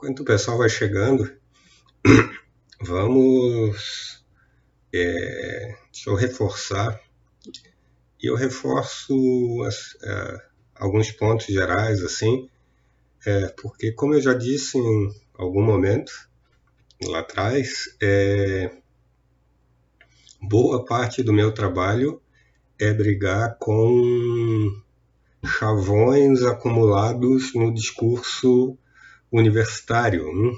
enquanto o pessoal vai chegando, vamos. É, deixa eu reforçar. E eu reforço as, é, alguns pontos gerais, assim, é, porque, como eu já disse em algum momento lá atrás, é, boa parte do meu trabalho é brigar com chavões acumulados no discurso universitário, né?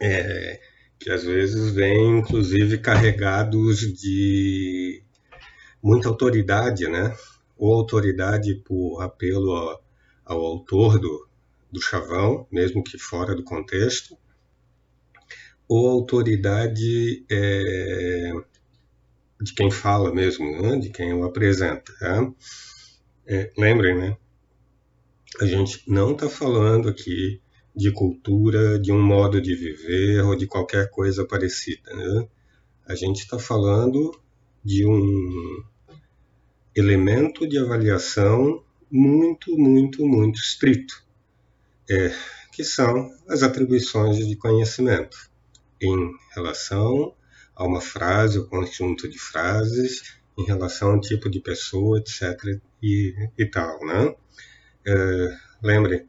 é, que às vezes vêm, inclusive, carregados de muita autoridade, né? Ou autoridade por apelo ao, ao autor do, do chavão, mesmo que fora do contexto, ou autoridade é, de quem fala mesmo, né? de quem o apresenta. Tá? É, lembrem, né? A gente não está falando aqui de cultura, de um modo de viver ou de qualquer coisa parecida. Né? A gente está falando de um elemento de avaliação muito, muito, muito estrito, é, que são as atribuições de conhecimento em relação a uma frase ou conjunto de frases, em relação a um tipo de pessoa, etc. e, e tal, né? É, lembre,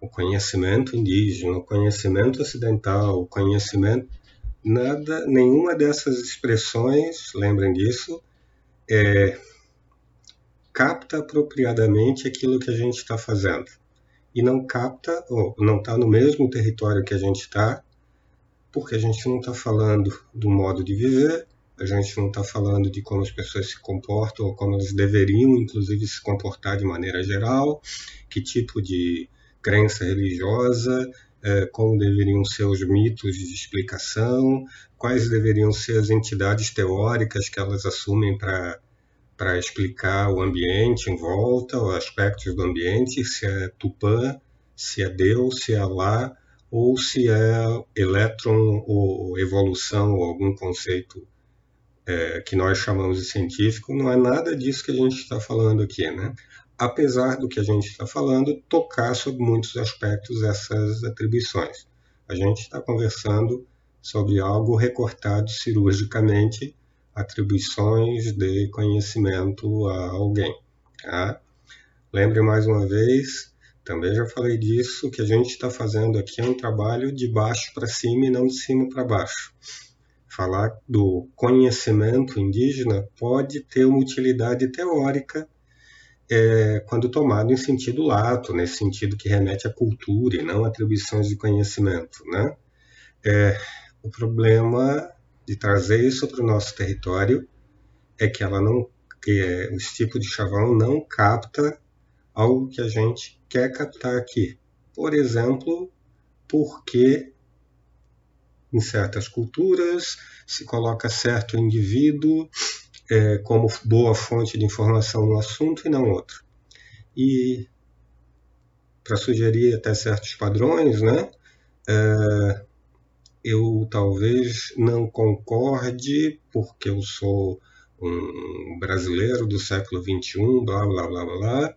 o conhecimento indígena, o conhecimento ocidental, o conhecimento, nada, nenhuma dessas expressões, lembrem disso, é, capta apropriadamente aquilo que a gente está fazendo. E não capta ou não está no mesmo território que a gente está, porque a gente não está falando do modo de viver, a gente não está falando de como as pessoas se comportam ou como elas deveriam, inclusive, se comportar de maneira geral, que tipo de crença religiosa, é, como deveriam ser os mitos de explicação, quais deveriam ser as entidades teóricas que elas assumem para para explicar o ambiente em volta, os aspectos do ambiente, se é Tupã, se é Deus, se é Alá, ou se é elétron ou evolução ou algum conceito é, que nós chamamos de científico, não é nada disso que a gente está falando aqui, né? Apesar do que a gente está falando, tocar sobre muitos aspectos dessas atribuições. A gente está conversando sobre algo recortado cirurgicamente, atribuições de conhecimento a alguém. Tá? Lembre mais uma vez, também já falei disso, que a gente está fazendo aqui é um trabalho de baixo para cima e não de cima para baixo falar do conhecimento indígena pode ter uma utilidade teórica é, quando tomado em sentido lato, nesse sentido que remete à cultura e não atribuições de conhecimento. Né? É, o problema de trazer isso para o nosso território é que ela não, é, tipo de chavão não capta algo que a gente quer captar aqui. Por exemplo, porque em certas culturas, se coloca certo indivíduo é, como boa fonte de informação no assunto e não outro. E para sugerir até certos padrões, né, é, eu talvez não concorde, porque eu sou um brasileiro do século XXI, blá blá blá blá,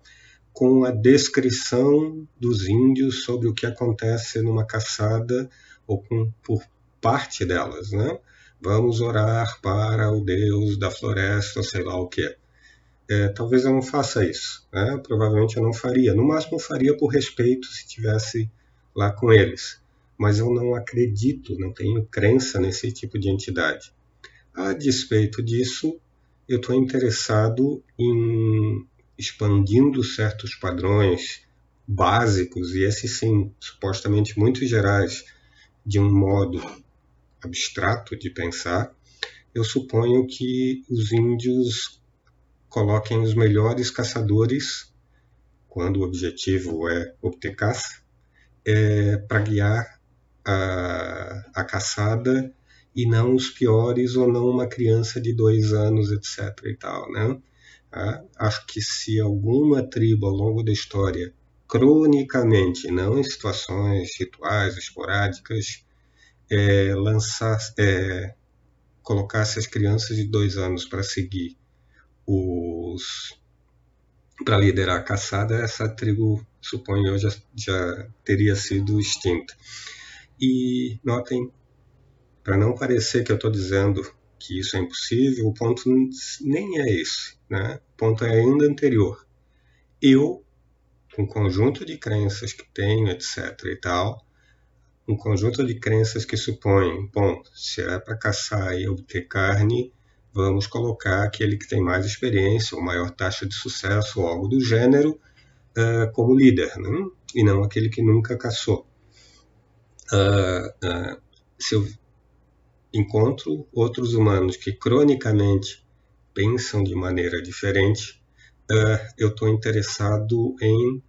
com a descrição dos índios sobre o que acontece numa caçada ou com, por parte delas, né? Vamos orar para o Deus da floresta, sei lá o que. É, talvez eu não faça isso, né? Provavelmente eu não faria. No máximo eu faria por respeito se tivesse lá com eles. Mas eu não acredito, não tenho crença nesse tipo de entidade. A despeito disso, eu estou interessado em expandindo certos padrões básicos, e esses sim, supostamente muito gerais, de um modo abstrato de pensar, eu suponho que os índios coloquem os melhores caçadores, quando o objetivo é obter caça, é, para guiar a, a caçada e não os piores ou não uma criança de dois anos, etc. e tal, né? Ah, acho que se alguma tribo ao longo da história, cronicamente, não em situações rituais, esporádicas, é, lançar, é, colocasse as crianças de dois anos para seguir os, para liderar a caçada, essa tribo, suponho eu, já, já teria sido extinta. E notem, para não parecer que eu estou dizendo que isso é impossível, o ponto nem é esse. Né? O ponto é ainda anterior. Eu, com um conjunto de crenças que tenho, etc. e tal, um conjunto de crenças que supõem, bom, se é para caçar e obter carne, vamos colocar aquele que tem mais experiência ou maior taxa de sucesso ou algo do gênero uh, como líder, né? e não aquele que nunca caçou. Uh, uh, se eu encontro outros humanos que cronicamente pensam de maneira diferente, eu estou interessado em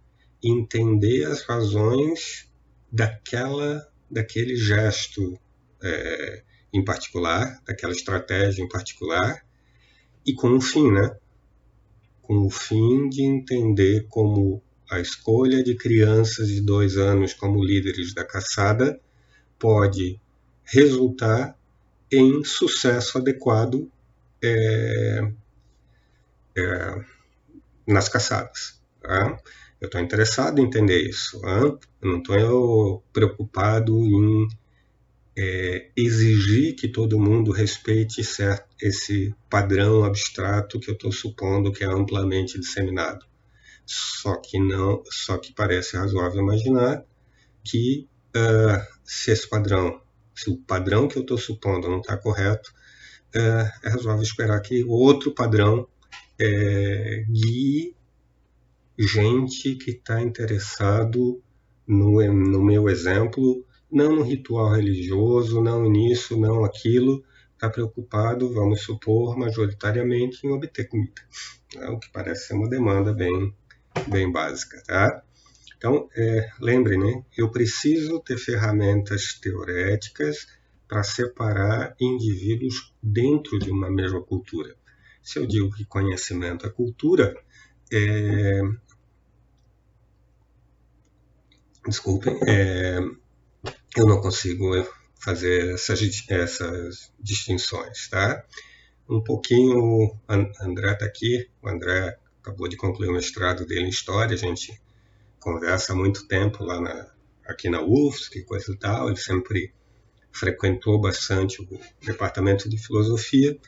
entender as razões daquela, daquele gesto é, em particular, daquela estratégia em particular, e com o fim, né? Com o fim de entender como a escolha de crianças de dois anos como líderes da caçada pode resultar em sucesso adequado é, é, nas caçadas. Tá? Eu estou interessado em entender isso. Tá? Eu não estou preocupado em é, exigir que todo mundo respeite certo, esse padrão abstrato que eu estou supondo que é amplamente disseminado. Só que não, só que parece razoável imaginar que uh, se esse padrão, se o padrão que eu estou supondo não está correto, uh, é razoável esperar que outro padrão é, guie gente que está interessado no, no meu exemplo não no ritual religioso, não nisso, não aquilo, está preocupado, vamos supor, majoritariamente em obter comida, é o que parece ser uma demanda bem, bem básica. Tá? Então, é, lembre, né, eu preciso ter ferramentas teoréticas para separar indivíduos dentro de uma mesma cultura. Se eu digo que conhecimento é cultura, é... desculpem, é eu não consigo fazer essas, essas distinções, tá? Um pouquinho, André está aqui, o André acabou de concluir o mestrado dele em História, a gente conversa há muito tempo lá na, aqui na UFSC, coisa e tal, ele sempre frequentou bastante o departamento de filosofia,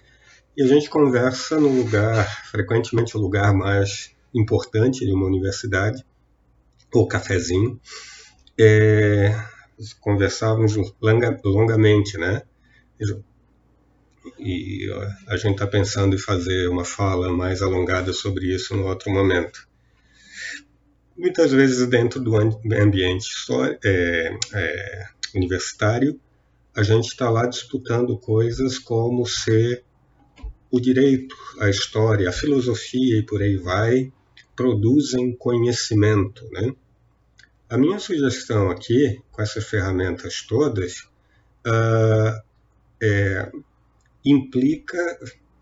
e a gente conversa no lugar, frequentemente o lugar mais importante de uma universidade, o cafezinho, é, conversávamos longa, longamente, né? E a gente está pensando em fazer uma fala mais alongada sobre isso no outro momento. Muitas vezes dentro do ambiente é, é, universitário, a gente está lá disputando coisas como ser o direito, a história, a filosofia e por aí vai, produzem conhecimento, né? A minha sugestão aqui, com essas ferramentas todas, uh, é, implica,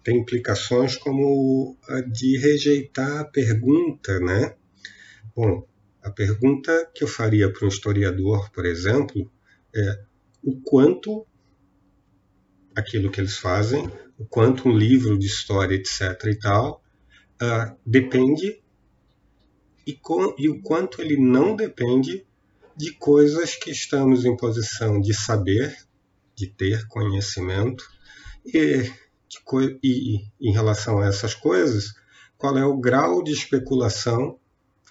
tem implicações como a de rejeitar a pergunta, né? Bom, a pergunta que eu faria para um historiador, por exemplo, é o quanto aquilo que eles fazem, o quanto um livro de história, etc. e tal, uh, depende e, com, e o quanto ele não depende de coisas que estamos em posição de saber, de ter conhecimento, e, de, e em relação a essas coisas, qual é o grau de especulação,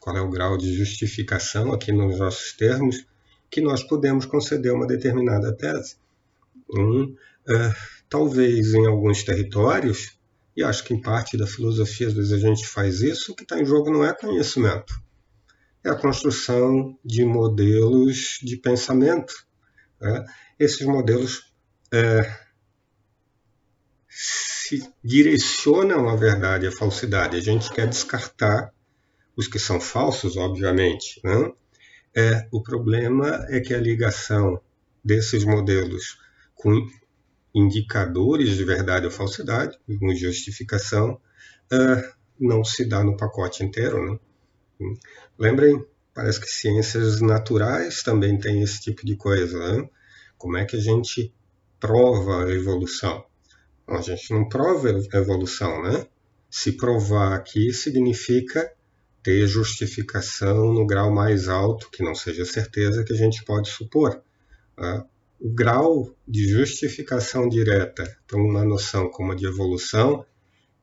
qual é o grau de justificação, aqui nos nossos termos, que nós podemos conceder uma determinada tese. Hum, é, talvez em alguns territórios e acho que em parte da filosofia, às vezes a gente faz isso, o que está em jogo não é conhecimento, é a construção de modelos de pensamento. Né? Esses modelos é, se direcionam à verdade à falsidade. A gente quer descartar os que são falsos, obviamente. Né? É, o problema é que a ligação desses modelos com indicadores de verdade ou falsidade, como justificação, uh, não se dá no pacote inteiro. Né? Lembrem, parece que ciências naturais também tem esse tipo de coisa. Né? Como é que a gente prova a evolução? a gente não prova a evolução, né? Se provar aqui significa ter justificação no grau mais alto, que não seja certeza que a gente pode supor. Uh, o grau de justificação direta para uma noção como a de evolução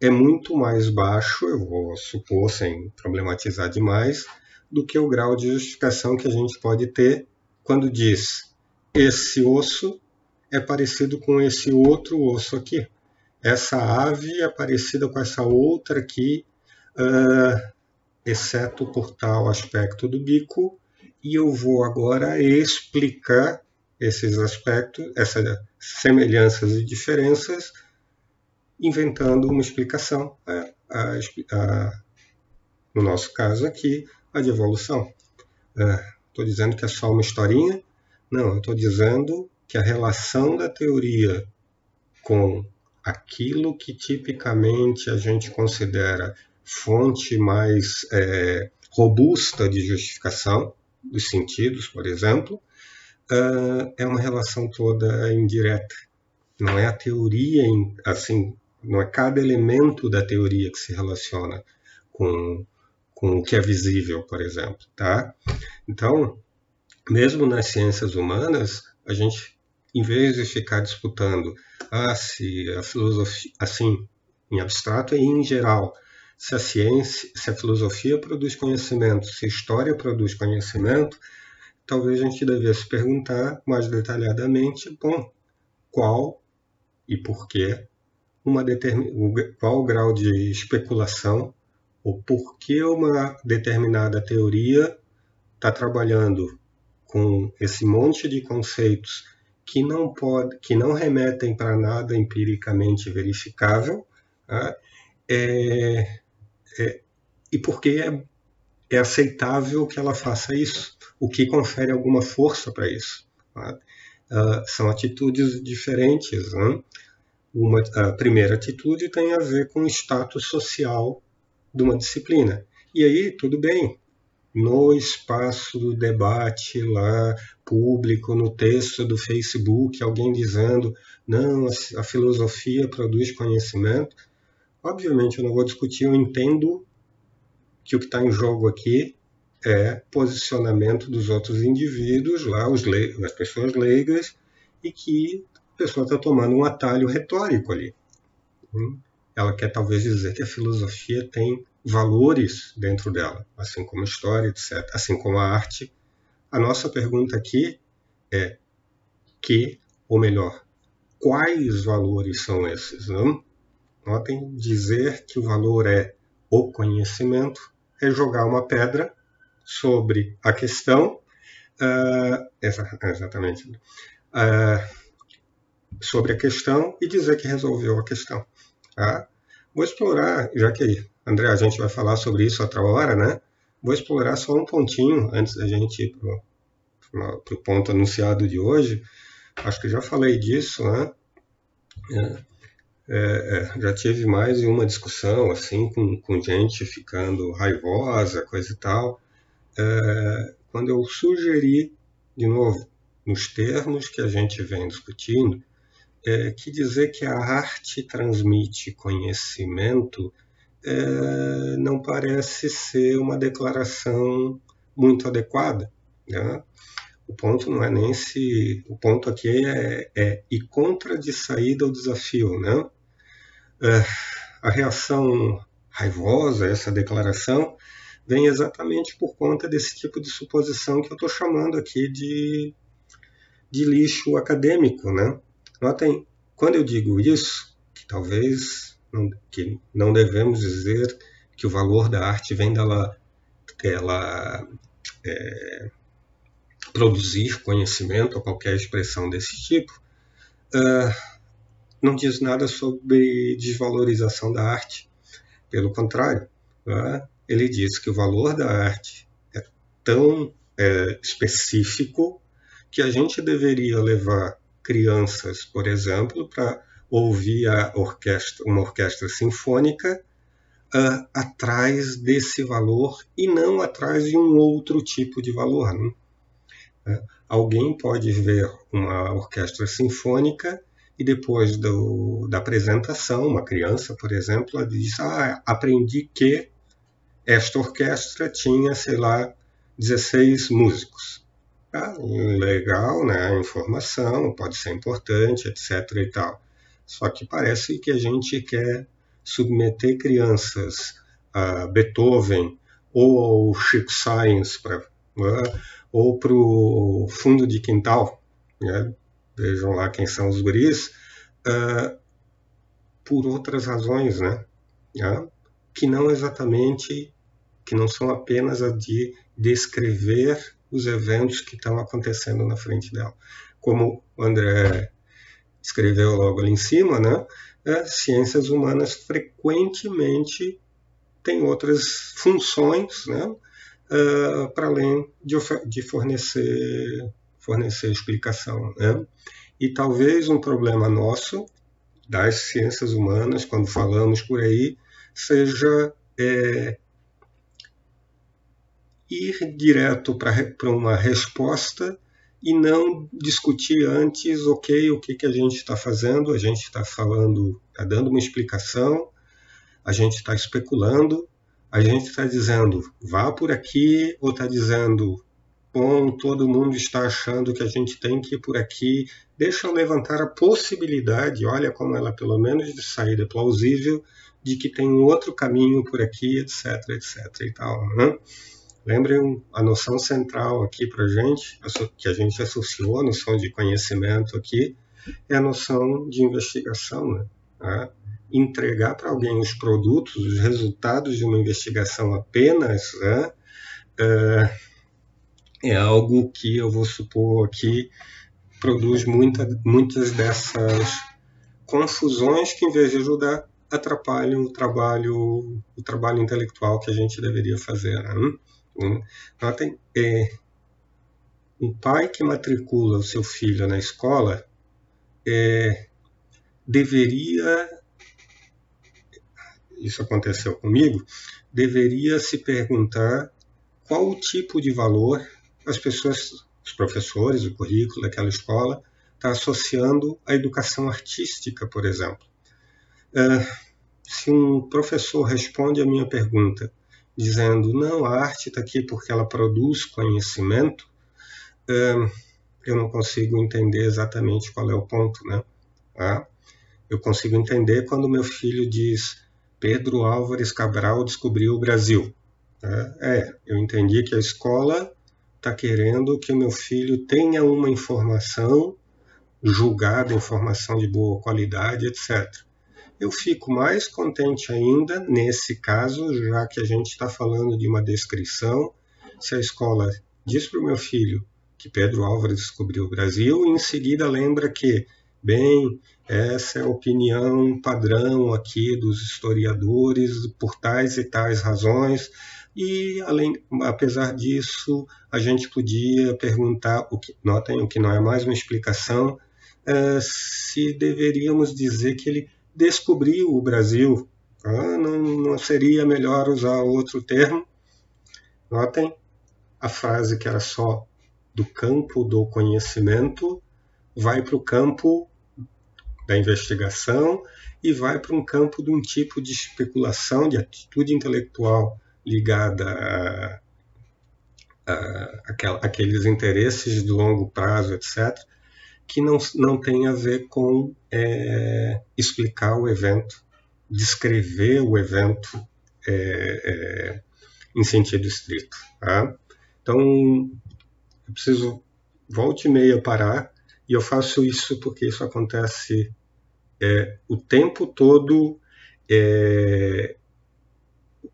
é muito mais baixo, eu vou supor, sem problematizar demais, do que o grau de justificação que a gente pode ter quando diz esse osso é parecido com esse outro osso aqui. Essa ave é parecida com essa outra aqui, uh, exceto por tal aspecto do bico, e eu vou agora explicar esses aspectos, essas semelhanças e diferenças, inventando uma explicação, a, a, a, no nosso caso aqui, a de evolução. Estou é, dizendo que é só uma historinha? Não, estou dizendo que a relação da teoria com aquilo que tipicamente a gente considera fonte mais é, robusta de justificação dos sentidos, por exemplo, é uma relação toda indireta. Não é a teoria, assim, não é cada elemento da teoria que se relaciona com, com o que é visível, por exemplo, tá? Então, mesmo nas ciências humanas, a gente, em vez de ficar disputando ah, se a filosofia, assim, em abstrato e em geral, se a ciência, se a filosofia produz conhecimento, se a história produz conhecimento, talvez a gente devesse perguntar mais detalhadamente, bom, qual e por que uma qual o grau de especulação ou por que uma determinada teoria está trabalhando com esse monte de conceitos que não pode, que não remetem para nada empiricamente verificável, né? é, é, e por que é, é aceitável que ela faça isso o que confere alguma força para isso. Tá? Uh, são atitudes diferentes. Né? Uma, a primeira atitude tem a ver com o status social de uma disciplina. E aí, tudo bem, no espaço do debate lá público, no texto do Facebook, alguém dizendo não, a, filosofia produz conhecimento. Obviamente eu não vou discutir, eu entendo que o que está em jogo aqui é posicionamento dos outros indivíduos, lá os as pessoas leigas, e que a pessoa está tomando um atalho retórico ali. Hum? Ela quer talvez dizer que a filosofia tem valores dentro dela, assim como a história, etc., assim como a arte. A nossa pergunta aqui é que, ou melhor, quais valores são esses? Não? Notem, dizer que o valor é o conhecimento é jogar uma pedra sobre a questão, uh, exatamente, uh, sobre a questão e dizer que resolveu a questão. Tá? Vou explorar, já que, André, a gente vai falar sobre isso outra hora, né? Vou explorar só um pontinho antes da gente ir para o ponto anunciado de hoje. Acho que já falei disso, né? É, é, é, já tive mais de uma discussão assim com, com gente ficando raivosa, coisa e tal é, quando eu sugeri, de novo, nos termos que a gente vem discutindo, é, que dizer que a arte transmite conhecimento é, não parece ser uma declaração muito adequada. Né? O ponto não é nem se. O ponto aqui é, é contra de saída ao desafio. Né? É, a reação raivosa essa declaração vem exatamente por conta desse tipo de suposição que eu estou chamando aqui de, de lixo acadêmico. Né? Notem, quando eu digo isso, que talvez não, que não devemos dizer que o valor da arte vem dela, dela é, produzir conhecimento ou qualquer expressão desse tipo, uh, não diz nada sobre desvalorização da arte. Pelo contrário, uh, ele diz que o valor da arte é tão é, específico que a gente deveria levar crianças, por exemplo, para ouvir orquestra, uma orquestra sinfônica uh, atrás desse valor e não atrás de um outro tipo de valor. Né? Uh, alguém pode ver uma orquestra sinfônica e depois do, da apresentação, uma criança, por exemplo, diz: Ah, aprendi que esta orquestra tinha, sei lá, 16 músicos. Tá? Legal, né? A informação pode ser importante, etc. e tal. Só que parece que a gente quer submeter crianças a Beethoven ou ao Chico Science, pra, né? ou para o fundo de quintal, né? Vejam lá quem são os guris, uh, por outras razões, né? né? que não exatamente, que não são apenas a de descrever os eventos que estão acontecendo na frente dela. Como o André escreveu logo ali em cima, né? É, ciências humanas frequentemente têm outras funções, né? Uh, para além de, de, fornecer, fornecer explicação. Né? E talvez um problema nosso das ciências humanas, quando falamos por aí, seja é, ir direto para uma resposta e não discutir antes, ok, o que, que a gente está fazendo, a gente está falando, está dando uma explicação, a gente está especulando, a gente está dizendo vá por aqui, ou está dizendo todo mundo está achando que a gente tem que ir por aqui, deixa eu levantar a possibilidade, olha como ela pelo menos de saída plausível, de que tem um outro caminho por aqui, etc, etc e tal, né? Lembrem a noção central aqui para gente, que a gente associou a noção de conhecimento aqui, é a noção de investigação. Né? Tá? Entregar para alguém os produtos, os resultados de uma investigação apenas, né? é, é algo que eu vou supor aqui produz muita, muitas dessas confusões que, em vez de ajudar, atrapalham o trabalho, o trabalho intelectual que a gente deveria fazer. Né? Né? Notem, é, um pai que matricula o seu filho na escola é, deveria, isso aconteceu comigo, deveria se perguntar qual o tipo de valor as pessoas, os professores, o currículo daquela escola está associando à educação artística, por exemplo. É, se um professor responde à minha pergunta dizendo não, a arte está aqui porque ela produz conhecimento, eu não consigo entender exatamente qual é o ponto, né? Tá? Eu consigo entender quando meu filho diz Pedro Álvares Cabral descobriu o Brasil. Tá? É, eu entendi que a escola está querendo que o meu filho tenha uma informação julgada, informação de boa qualidade, etc eu fico mais contente ainda nesse caso, já que a gente está falando de uma descrição. Se a escola diz para o meu filho que Pedro Álvares descobriu o Brasil, e em seguida lembra que, bem, essa é a opinião padrão aqui dos historiadores por tais e tais razões, e além, apesar disso, a gente podia perguntar, o que, notem o que não é mais uma explicação, é, se deveríamos dizer que ele descobriu o Brasil. Ah, não, não seria melhor usar outro termo? Notem a frase que era só do campo do conhecimento vai para o campo da investigação e vai para um campo de um tipo de especulação, de atitude intelectual ligada a, a, a aqueles interesses de longo prazo, etc., que não, não tem a ver com é, explicar o evento, descrever o evento é, é, em sentido estrito. Tá? Então, eu preciso, volte e meia, parar, e eu faço isso porque isso acontece é, o tempo todo.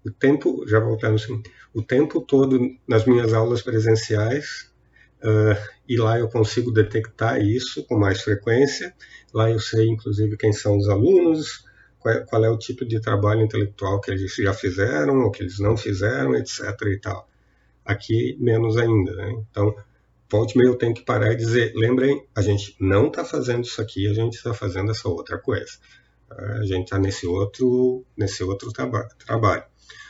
O tempo, já voltando assim, o tempo todo nas minhas aulas presenciais, Uh, e lá eu consigo detectar isso com mais frequência. Lá eu sei, inclusive, quem são os alunos, qual é, qual é, o tipo de trabalho intelectual que eles já fizeram ou que eles não fizeram, etc. e tal. Aqui, menos ainda. Né? Então, volte meio eu tenho que parar e dizer: lembrem, a gente não está fazendo isso aqui, a gente está fazendo essa outra coisa. Uh, a gente está nesse outro, nesse outro traba trabalho.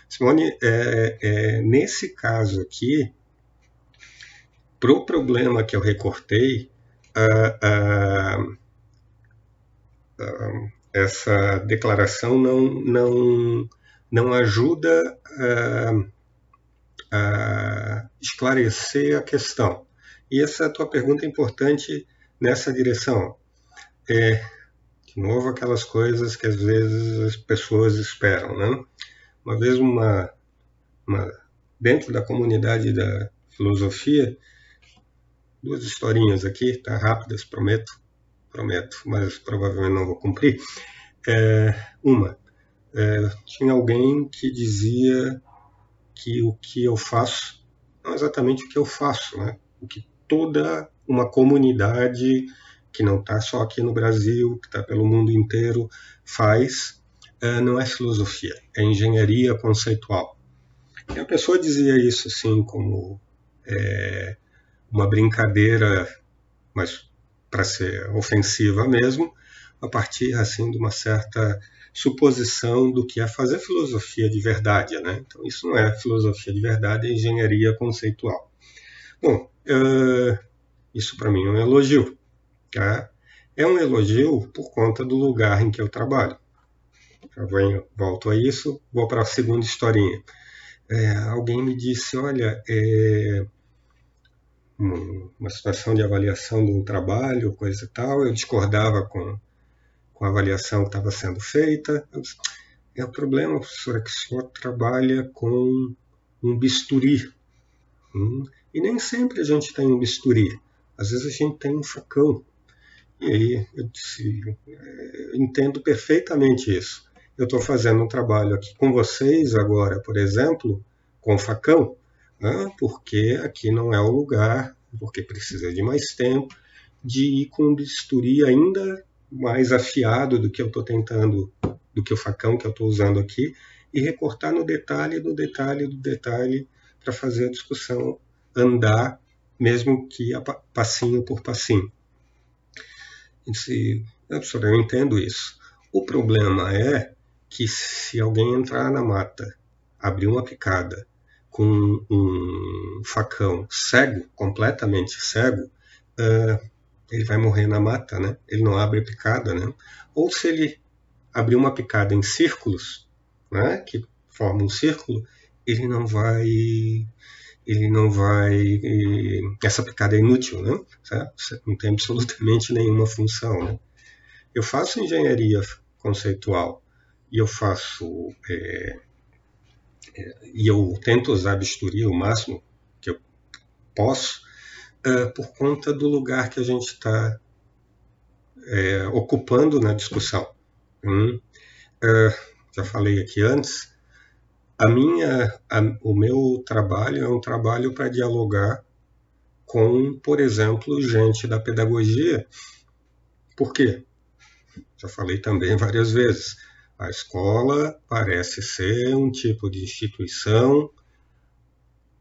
Simone, é, é, nesse caso aqui, para o problema que eu recortei, essa declaração não, não, não ajuda a, esclarecer a questão. E essa tua pergunta é importante nessa direção. É, de novo, aquelas coisas que às vezes as pessoas esperam. Né? Uma vez, uma, uma, dentro da comunidade da filosofia, duas historinhas aqui, tá rápidas, prometo, prometo, mas provavelmente não vou cumprir. É, uma, é, tinha alguém que dizia que o que eu faço não exatamente o que eu faço, né? o que toda uma comunidade que não está só aqui no Brasil, que está pelo mundo inteiro, faz, não é filosofia, é engenharia conceitual. E a pessoa dizia isso assim como é, uma brincadeira, mas para ser ofensiva mesmo, a partir assim de uma certa suposição do que é fazer filosofia de verdade, né? Então isso não é filosofia de verdade, é engenharia conceitual. Bom, uh, isso para mim é um elogio, tá? É um elogio por conta do lugar em que eu trabalho. Já venho, volto a isso, vou para a segunda historinha. É, alguém me disse, olha, é, uma situação de avaliação de um trabalho, coisa e tal, eu discordava com, com a avaliação que estava sendo feita. Eu disse, é o problema, professor, é que o senhor trabalha com um bisturi. Hum? E nem sempre a gente tem um bisturi. Às vezes a gente tem um facão. E aí eu disse, é, entendo perfeitamente isso. Eu estou fazendo um trabalho aqui com vocês agora, por exemplo, com facão, né? porque aqui não é o lugar, porque precisa de mais tempo, de ir com um bisturi ainda mais afiado do que eu estou tentando, do que o facão que eu estou usando aqui, e recortar no detalhe do detalhe do detalhe para fazer a discussão andar, mesmo que a passinho por passinho. Disse, eu entendo isso. O problema é que se alguém entrar na mata, abrir uma picada com um facão cego, completamente cego, uh, ele vai morrer na mata, né? Ele não abre picada, né? Ou se ele abrir uma picada em círculos, né? Que forma um círculo, ele não vai, ele não vai, essa picada é inútil, né? Não tem absolutamente nenhuma função, né? Eu faço engenharia conceitual eu faço é, e eu tento usar bisturi o máximo que eu posso, uh, por conta do lugar que a gente está é, ocupando na discussão. Hum? Uh, já falei aqui antes, a minha, a, o meu trabalho é um trabalho para dialogar com, por exemplo, gente da pedagogia. Por quê? Já falei também várias vezes a escola parece ser um tipo de instituição,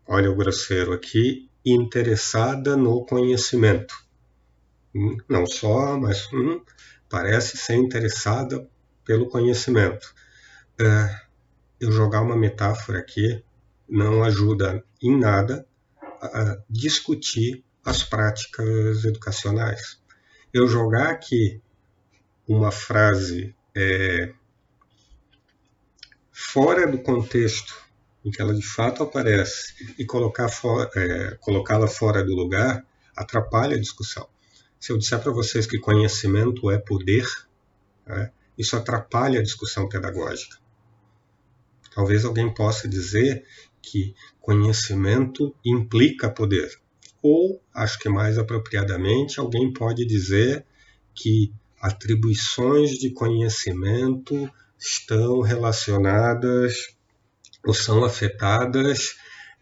olha o grosseiro aqui, interessada no conhecimento. Hum, não só, mas hum, parece ser interessada pelo conhecimento. É, eu jogar uma metáfora aqui não ajuda em nada a discutir as práticas educacionais. Eu jogar aqui uma frase é, fora do contexto em que ela de fato aparece e colocar for, é, colocá-la fora do lugar atrapalha a discussão. Se eu disser para vocês que conhecimento é poder, né, isso atrapalha a discussão pedagógica. Talvez alguém possa dizer que conhecimento implica poder. Ou, acho que mais apropriadamente, alguém pode dizer que atribuições de conhecimento estão relacionadas ou são afetadas,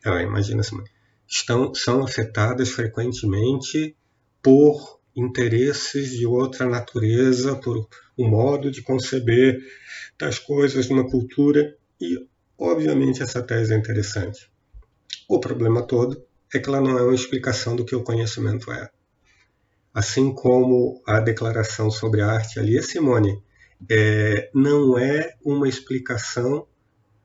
é, imagina assim, estão, são afetadas frequentemente por interesses de outra natureza, por um modo de conceber das coisas numa cultura, e obviamente essa tese é interessante. O problema todo é que ela não é uma explicação do que o conhecimento é. Assim como a declaração sobre a arte ali, é Simone é, não é uma explicação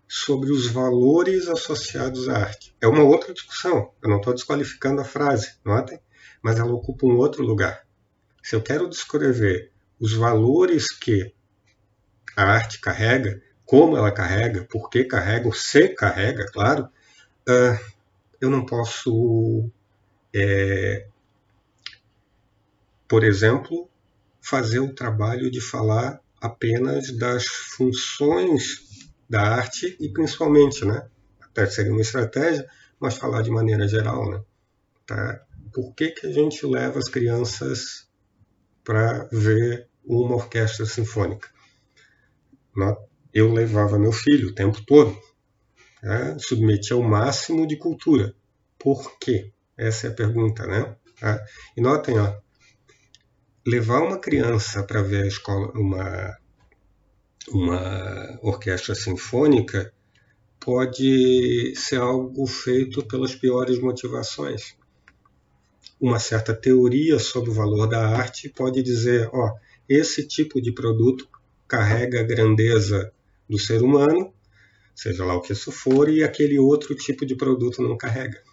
sobre os valores associados à arte. É uma outra discussão. Eu não estou desqualificando a frase, notem? Mas ela ocupa um outro lugar. Se eu quero descrever os valores que a arte carrega, como ela carrega, por que carrega, se carrega, claro, uh, eu não posso, é, por exemplo, fazer o trabalho de falar apenas das funções da arte e principalmente, né? Até seria uma estratégia, mas falar de maneira geral, né? Tá? Por que, que a gente leva as crianças para ver uma orquestra sinfônica? Eu levava meu filho o tempo todo, né? submetia ao máximo de cultura. Por quê? Essa é a pergunta, né? Tá? E notem, ó, levar uma criança para ver a escola, uma, uma orquestra sinfônica pode ser algo feito pelas piores motivações. Uma certa teoria sobre o valor da arte pode dizer, ó, esse tipo de produto carrega a grandeza do ser humano, seja lá o que isso for, e aquele outro tipo de produto não carrega.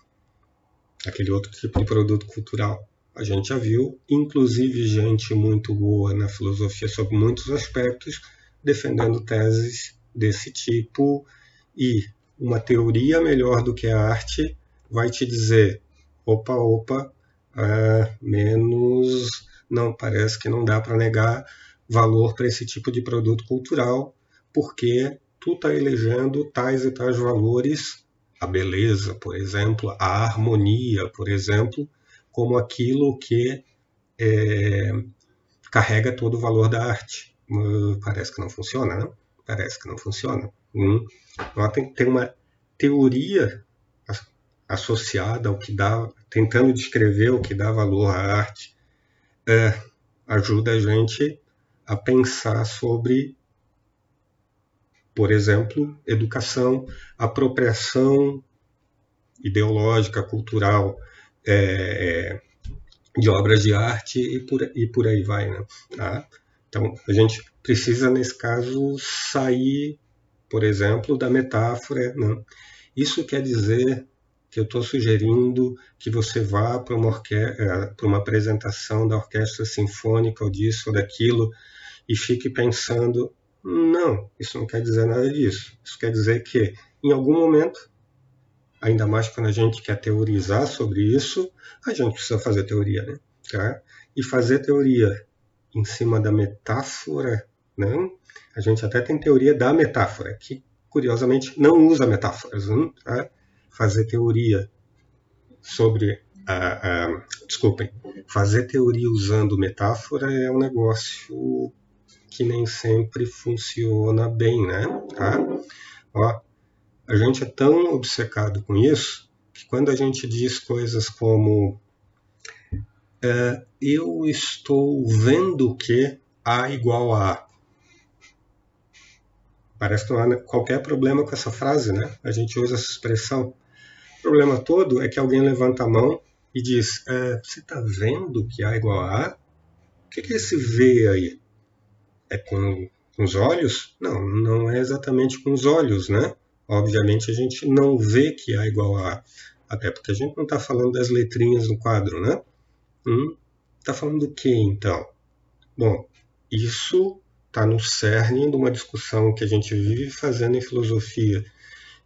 Aquele outro tipo de produto cultural a gente já viu, inclusive gente muito boa na filosofia sobre muitos aspectos, defendendo teses desse tipo, e uma teoria melhor do que a arte vai te dizer: opa, opa, é, menos. Não, parece que não dá para negar valor para esse tipo de produto cultural, porque tu está elegendo tais e tais valores, a beleza, por exemplo, a harmonia, por exemplo, como aquilo que é, carrega todo o valor da arte. Uh, parece que não funciona, né? Parece que não funciona. Hum. Tem, tem uma teoria associada ao que dá, tentando descrever o que dá valor à arte, é, ajuda a gente a pensar sobre, por exemplo, educação, apropriação ideológica, cultural, é, é, de obras de arte e por, e por aí vai. Né? Tá? Então, a gente precisa, nesse caso, sair, por exemplo, da metáfora. Né? Isso quer dizer que eu estou sugerindo que você vá para uma, é, uma apresentação da orquestra sinfônica ou disso ou daquilo e fique pensando, não, isso não quer dizer nada disso. Isso quer dizer que, em algum momento, ainda mais quando a gente quer teorizar sobre isso, a gente precisa fazer teoria, né? Tá? E fazer teoria em cima da metáfora, né? A gente até tem teoria da metáfora, que curiosamente não usa metáforas, né? tá? Fazer teoria sobre a, a, desculpem, fazer teoria usando metáfora é um negócio que nem sempre funciona bem, né? Tá? Ó, a gente é tão obcecado com isso que quando a gente diz coisas como é, eu estou vendo que A igual a A, parece que não há qualquer problema com essa frase, né? A gente usa essa expressão. O problema todo é que alguém levanta a mão e diz: é, Você está vendo que A igual a A? O que é esse V aí? É com, com os olhos? Não, não é exatamente com os olhos, né? Obviamente a gente não vê que A igual a A, até porque a gente não está falando das letrinhas no quadro, né? Está hum, falando do que então? Bom, isso está no cerne de uma discussão que a gente vive fazendo em filosofia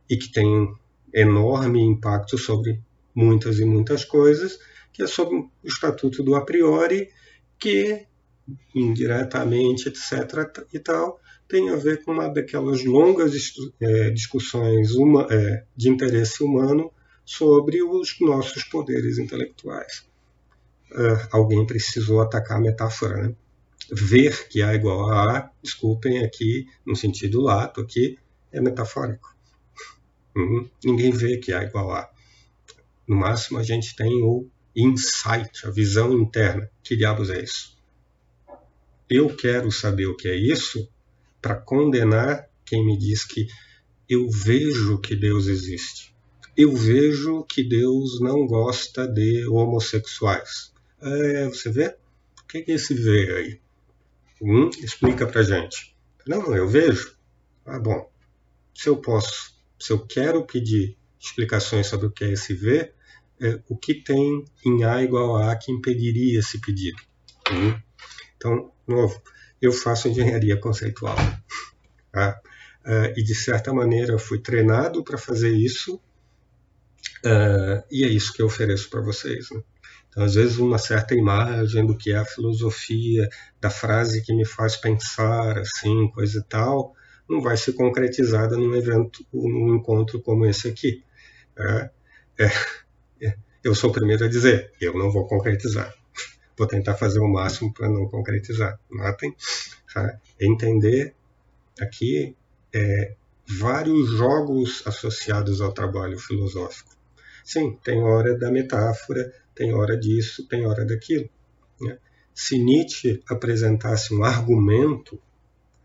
e que tem enorme impacto sobre muitas e muitas coisas, que é sobre o estatuto do a priori, que indiretamente, etc. e tal, tem a ver com uma daquelas longas é, discussões uma, é, de interesse humano sobre os nossos poderes intelectuais. Uh, alguém precisou atacar a metáfora, né? Ver que A igual a A, desculpem aqui, no sentido lato, aqui é metafórico. Uhum. Ninguém vê que A igual a A. No máximo, a gente tem o insight, a visão interna. Que diabos é isso? Eu quero saber o que é isso para condenar quem me diz que eu vejo que Deus existe. Eu vejo que Deus não gosta de homossexuais. É, você vê? O que é esse ver aí? Hum, explica pra gente. Não, eu vejo. Ah, bom. Se eu posso, se eu quero pedir explicações sobre o que é esse ver, é, o que tem em A igual a A que impediria esse pedido? Hum? Então, novo, eu faço engenharia conceitual. Tá? uh, e de certa maneira fui treinado para fazer isso, uh, e é isso que eu ofereço para vocês. Né? Então, às vezes, uma certa imagem do que é a filosofia, da frase que me faz pensar, assim, coisa e tal, não vai ser concretizada num evento, num encontro como esse aqui. É, é, é, eu sou o primeiro a dizer, eu não vou concretizar. Vou tentar fazer o máximo para não concretizar. Notem, entender aqui é, vários jogos associados ao trabalho filosófico. Sim, tem hora da metáfora, tem hora disso, tem hora daquilo. Né? Se Nietzsche apresentasse um argumento,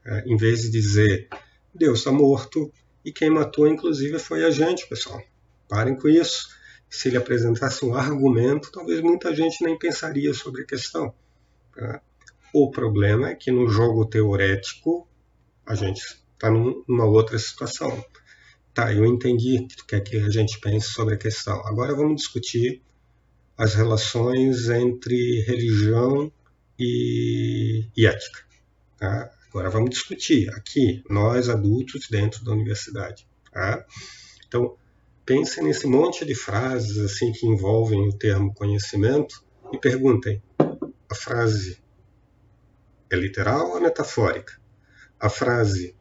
é, em vez de dizer Deus está morto e quem matou, inclusive, foi a gente, pessoal. Parem com isso. Se ele apresentasse um argumento, talvez muita gente nem pensaria sobre a questão. Tá? O problema é que no jogo teorético a gente está numa outra situação. Tá, eu entendi que tu quer que a gente pense sobre a questão. Agora vamos discutir as relações entre religião e, e ética. Tá? Agora vamos discutir aqui, nós adultos dentro da universidade. Tá? Então, pensem nesse monte de frases assim que envolvem o termo conhecimento e perguntem: a frase é literal ou metafórica? A frase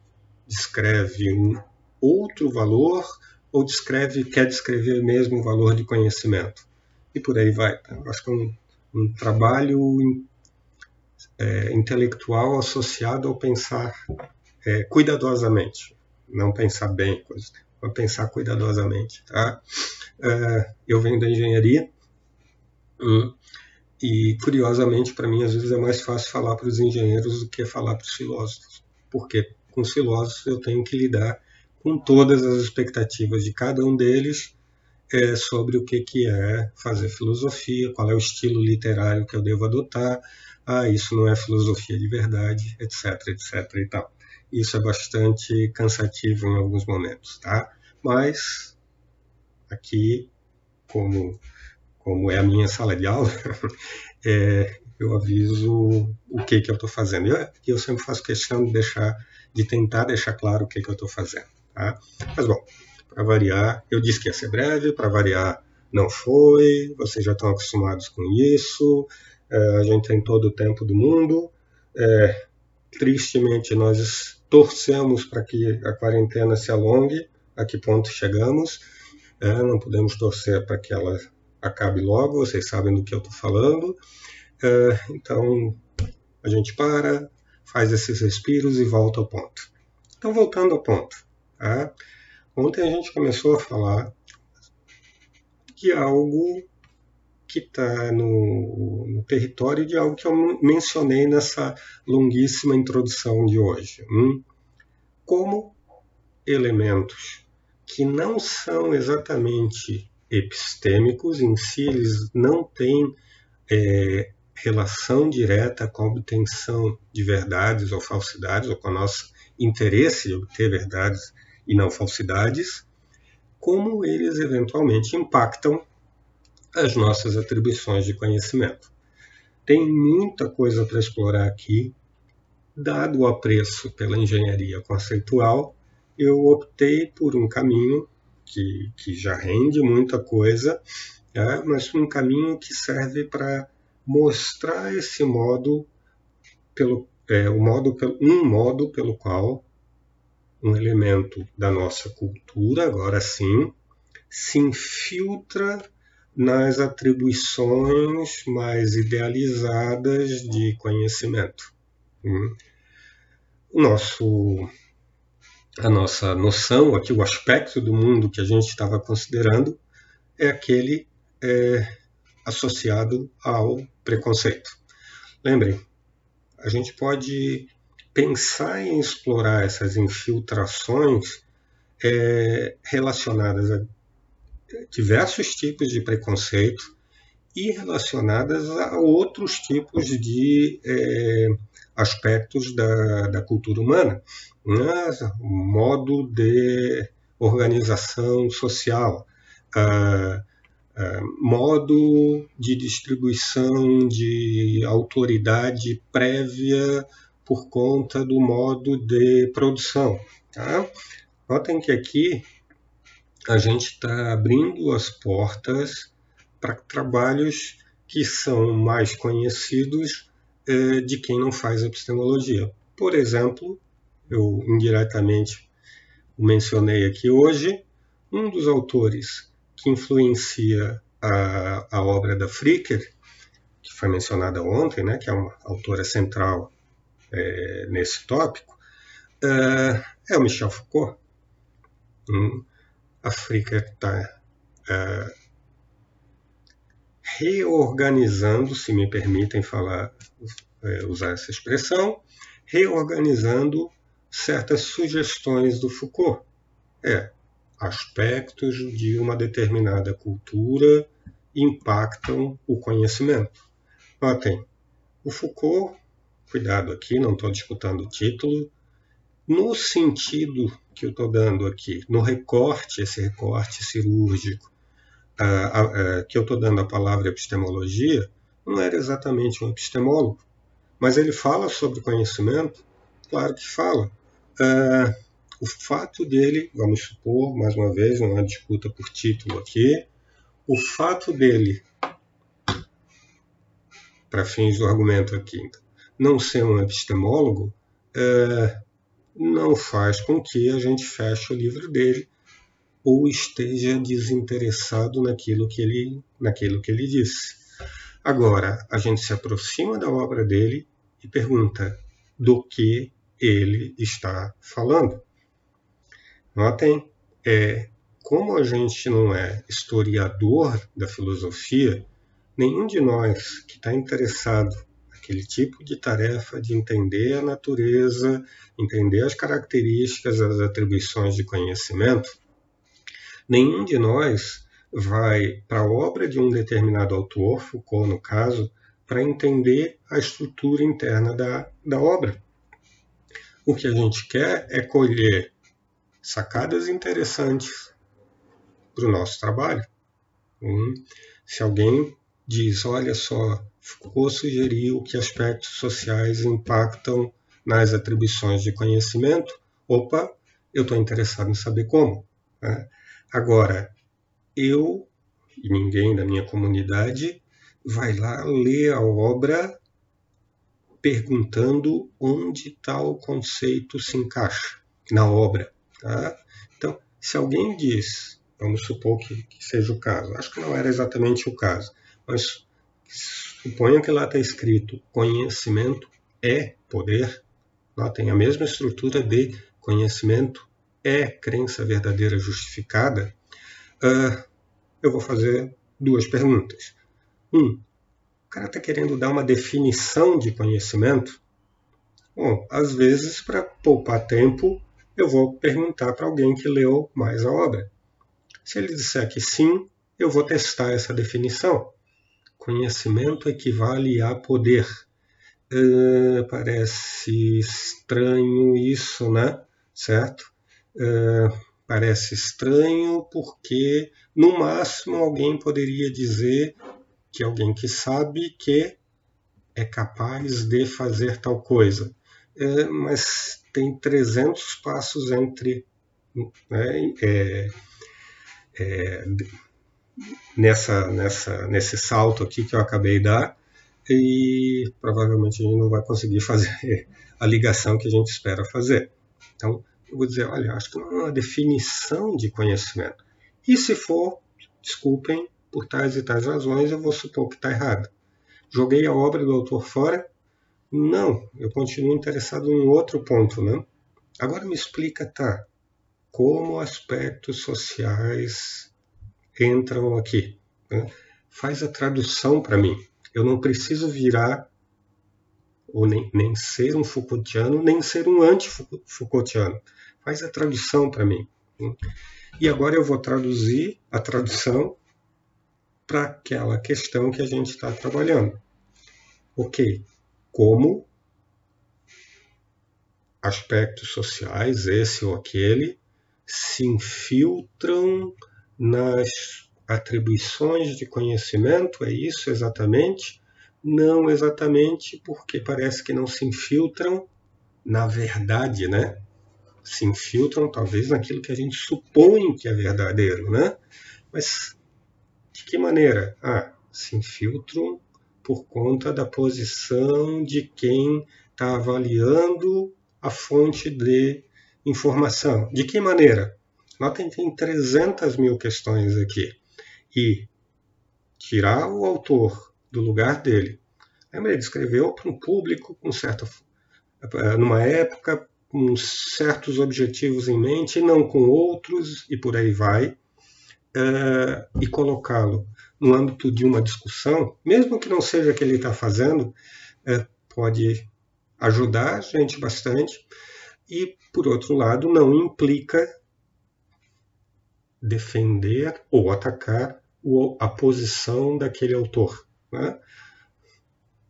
descreve um outro valor ou descreve quer descrever mesmo o valor de conhecimento? e por aí vai. Eu acho que é um, um trabalho é, intelectual associado ao pensar é, cuidadosamente, não pensar bem, coisas, mas pensar cuidadosamente. Tá? É, eu venho da engenharia hum, e, curiosamente, para mim, às vezes é mais fácil falar para os engenheiros do que falar para os filósofos, porque com os filósofos eu tenho que lidar com todas as expectativas de cada um deles é, sobre o que, que é fazer filosofia, qual é o estilo literário que eu devo adotar, ah, isso não é filosofia de verdade, etc, etc e tal. Isso é bastante cansativo em alguns momentos, tá? Mas aqui, como, como é a minha sala de aula, é, eu aviso o que, que eu estou fazendo. E eu, eu, sempre faço questão de deixar, de tentar deixar claro o que, que eu estou fazendo. Tá? Mas bom, para variar. Eu disse que ia ser breve, para variar não foi, vocês já estão acostumados com isso, é, a gente tem todo o tempo do mundo. É, tristemente, nós torcemos para que a quarentena se alongue, a que ponto chegamos. É, não podemos torcer para que ela acabe logo, vocês sabem do que eu estou falando. É, então, a gente para, faz esses respiros e volta ao ponto. Então, voltando ao ponto. Tá? Ontem a gente começou a falar de algo que está no, no, território de algo que eu mencionei nessa longuíssima introdução de hoje. Hum? Como elementos que não são exatamente epistêmicos, em si eles não têm é, relação direta com a obtenção de verdades ou falsidades, ou com o nosso interesse de obter verdades e não falsidades, como eles eventualmente impactam as nossas atribuições de conhecimento. Tem muita coisa para explorar aqui, dado o apreço pela engenharia conceitual, eu optei por um caminho que, que já rende muita coisa, é, mas um caminho que serve para mostrar esse modo pelo é, o modo um modo pelo qual um elemento da nossa cultura, agora sim, se infiltra nas atribuições mais idealizadas de conhecimento. Hum. O nosso, a nossa noção, aqui o aspecto do mundo que a gente estava considerando, é aquele é, associado ao preconceito. Lembrem, a gente pode pensar em explorar essas infiltrações é, relacionadas a diversos tipos de preconceito e relacionadas a outros tipos de é, aspectos da, da, cultura humana, né? modo de organização social, modo de distribuição de autoridade prévia por conta do modo de produção. Tá? Notem que aqui a gente está abrindo as portas para trabalhos que são mais conhecidos eh, de quem não faz epistemologia. Por exemplo, eu indiretamente mencionei aqui hoje, um dos autores que influencia a, a obra da Fricker, que foi mencionada ontem, né, que é uma autora central é, nesse tópico, é, é, o Michel Foucault. Hum, a Fricker está é, reorganizando, se me permitem falar, é, usar essa expressão, reorganizando certas sugestões do Foucault. É, aspectos de uma determinada cultura impactam o conhecimento. Notem, o Foucault, cuidado aqui, não estou disputando o título, no sentido que eu estou dando aqui, no recorte, esse recorte cirúrgico, que eu estou dando a palavra epistemologia, não era exatamente um epistemólogo, mas ele fala sobre conhecimento, claro que fala. Uh, o fato dele, vamos supor, mais uma vez, não é disputa por título aqui, o fato dele, para fins do argumento aqui, não ser um epistemólogo, uh, não faz com que a gente feche o livro dele ou esteja desinteressado naquilo que ele, naquilo que ele disse. Agora, a gente se aproxima da obra dele e pergunta do que ele está falando. Notem, é, como a gente não é historiador da filosofia, nenhum de nós que está interessado naquele tipo de tarefa de entender a natureza, entender as características, as atribuições de conhecimento, nenhum de nós vai para a obra de um determinado autor, Foucault no caso, para entender a estrutura interna da, da obra. O que a gente quer é colher sacadas interessantes para o nosso trabalho. Hum, se alguém diz, olha só, Foucault sugeriu que aspectos sociais impactam nas atribuições de conhecimento, opa, eu estou interessado em saber como. Né? Agora, eu e ninguém da minha comunidade vai lá ler a obra perguntando onde tal conceito se encaixa na obra. Tá? Então, se alguém diz, vamos supor que, que, seja o caso, acho que não era exatamente o caso, mas suponha que lá está escrito conhecimento é poder, lá tem a mesma estrutura de conhecimento é crença verdadeira justificada, uh, eu vou fazer duas perguntas. Um, cara está querendo dar uma definição de conhecimento? Bom, às vezes, para poupar tempo, eu vou perguntar para alguém que leu mais a obra. Se ele disser que sim, eu vou testar essa definição. Conhecimento equivale a poder. Uh, parece estranho isso, né? Certo? Uh, parece estranho porque, no máximo, alguém poderia dizer que alguém que sabe que é capaz de fazer tal coisa. É, mas tem 300 passos entre né, é, é, nessa, nessa, nesse salto aqui que eu acabei de dar e provavelmente a gente não vai conseguir fazer a ligação que a gente espera fazer. Então, eu vou dizer, olha, acho que não é uma definição de conhecimento. E se for, desculpem, por tais e tais razões, eu vou supor que está errado. Joguei a obra do autor fora? Não, eu continuo interessado em outro ponto, né? Agora me explica, tá? Como aspectos sociais entram aqui? Né? Faz a tradução para mim. Eu não preciso virar ou nem, nem ser um Foucaultiano, nem ser um anti-Foucaultiano. Faz a tradução para mim. Né? E agora eu vou traduzir a tradução para aquela questão que a gente está trabalhando. Ok, como aspectos sociais, esse ou aquele, se infiltram nas atribuições de conhecimento, é isso exatamente? Não exatamente, porque parece que não se infiltram na verdade, né? Se infiltram talvez naquilo que a gente supõe que é verdadeiro, né? Mas de que maneira? Ah, se infiltram por conta da posição de quem está avaliando a fonte de informação. De que maneira? Notem que tem 300 mil questões aqui. E tirar o autor do lugar dele. Lembra, ele escreveu para um público com certa, eh, numa época com certos objetivos em mente, não com outros, e por aí vai, é, e colocá-lo no âmbito de uma discussão, mesmo que não seja o que ele está fazendo, é, pode ajudar a gente bastante, e, por outro lado, não implica defender ou atacar a posição daquele autor. Né?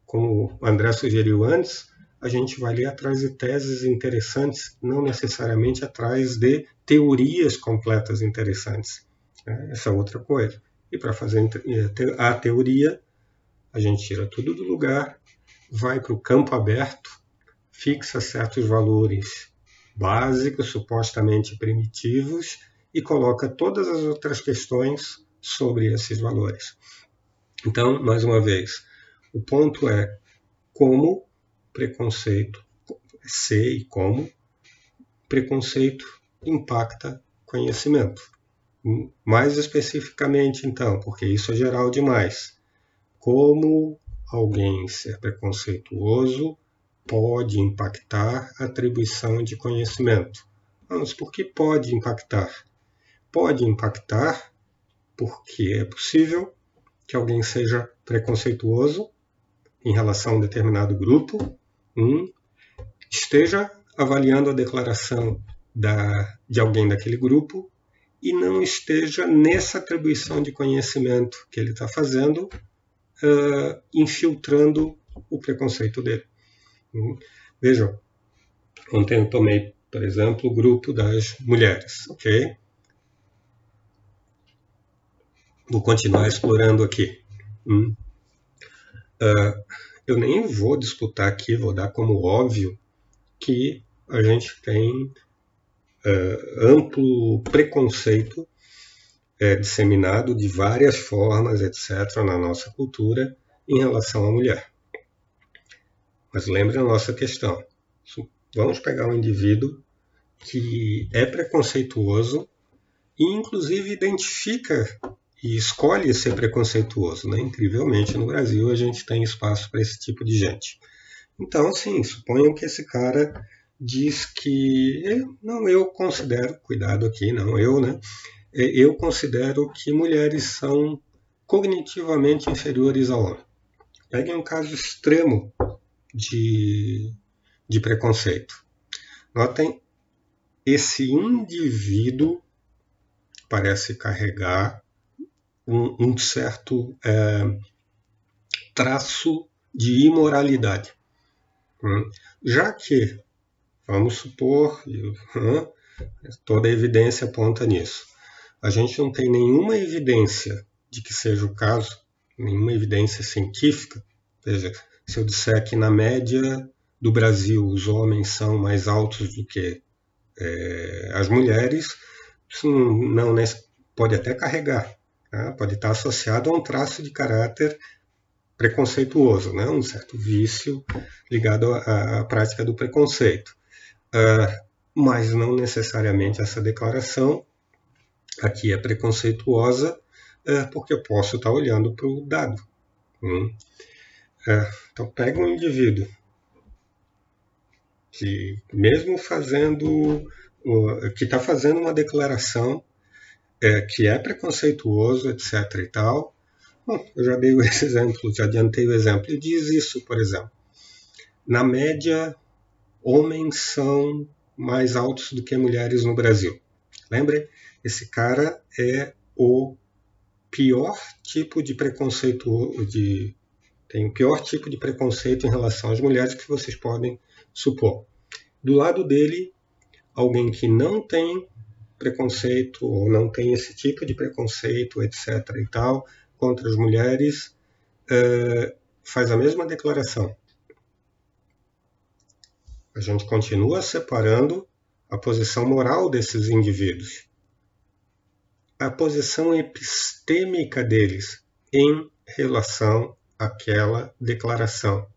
Como o André sugeriu antes, a gente vai ler atrás de teses interessantes, não necessariamente atrás de teorias completas interessantes. Né? Essa é outra coisa. E para fazer a teoria, a gente tira tudo do lugar, vai para o campo aberto, fixa certos valores básicos, supostamente primitivos, e coloca todas as outras questões sobre esses valores. Então, mais uma vez, o ponto é como preconceito, se e como preconceito impacta conhecimento. Mais especificamente, então, porque isso é geral demais, como alguém ser preconceituoso pode impactar a atribuição de conhecimento. Vamos, por que pode impactar? Pode impactar porque é possível que alguém seja preconceituoso em relação a um determinado grupo, um, esteja avaliando a declaração da, de alguém daquele grupo e não esteja nessa atribuição de conhecimento que ele está fazendo, uh, infiltrando o preconceito dele. Um, vejam, ontem eu tomei, por exemplo, o grupo das mulheres, ok? Vou continuar explorando aqui. Hum. Uh, eu nem vou disputar aqui, vou dar como óbvio que a gente tem uh, amplo preconceito é, disseminado de várias formas, etc., na nossa cultura em relação à mulher. Mas lembre a nossa questão. Vamos pegar um indivíduo que é preconceituoso e, inclusive, identifica e escolhe ser preconceituoso. Né? Incrivelmente, no Brasil, a gente tem espaço para esse tipo de gente. Então, sim, suponham que esse cara diz que. Não, eu considero, cuidado aqui, não eu, né? É, eu considero que mulheres são cognitivamente inferiores ao homem. Peguem um caso extremo de, de preconceito. Notem, esse indivíduo parece carregar um, um certo é, traço de imoralidade. Hum? Já que, vamos supor, toda a evidência aponta nisso, a gente não tem nenhuma evidência de que seja o caso, nenhuma evidência científica. Veja, se eu disser que na média do Brasil os homens são mais altos do que é, as mulheres, isso não, não pode até carregar, né? pode estar associado a um traço de caráter preconceituoso, né? um certo vício ligado à, à prática do preconceito. Uh, mas não necessariamente essa declaração aqui é preconceituosa, uh, porque eu posso estar olhando para o dado. Hum? Uh, então, pega um indivíduo que, mesmo fazendo, que está fazendo uma declaração é, que é preconceituoso, etc. e tal. Bom, eu já dei esse exemplo, já adiantei o exemplo. E diz isso, por exemplo. Na média, homens são mais altos do que mulheres no Brasil. Lembre, esse cara é o pior tipo de preconceito, de, tem o pior tipo de preconceito em relação às mulheres que vocês podem supor. Do lado dele, alguém que não tem preconceito ou não tem esse tipo de preconceito, etc. e tal, contra as mulheres, uh, faz a mesma declaração. A gente continua separando a posição moral desses indivíduos, a posição epistêmica deles em relação àquela declaração.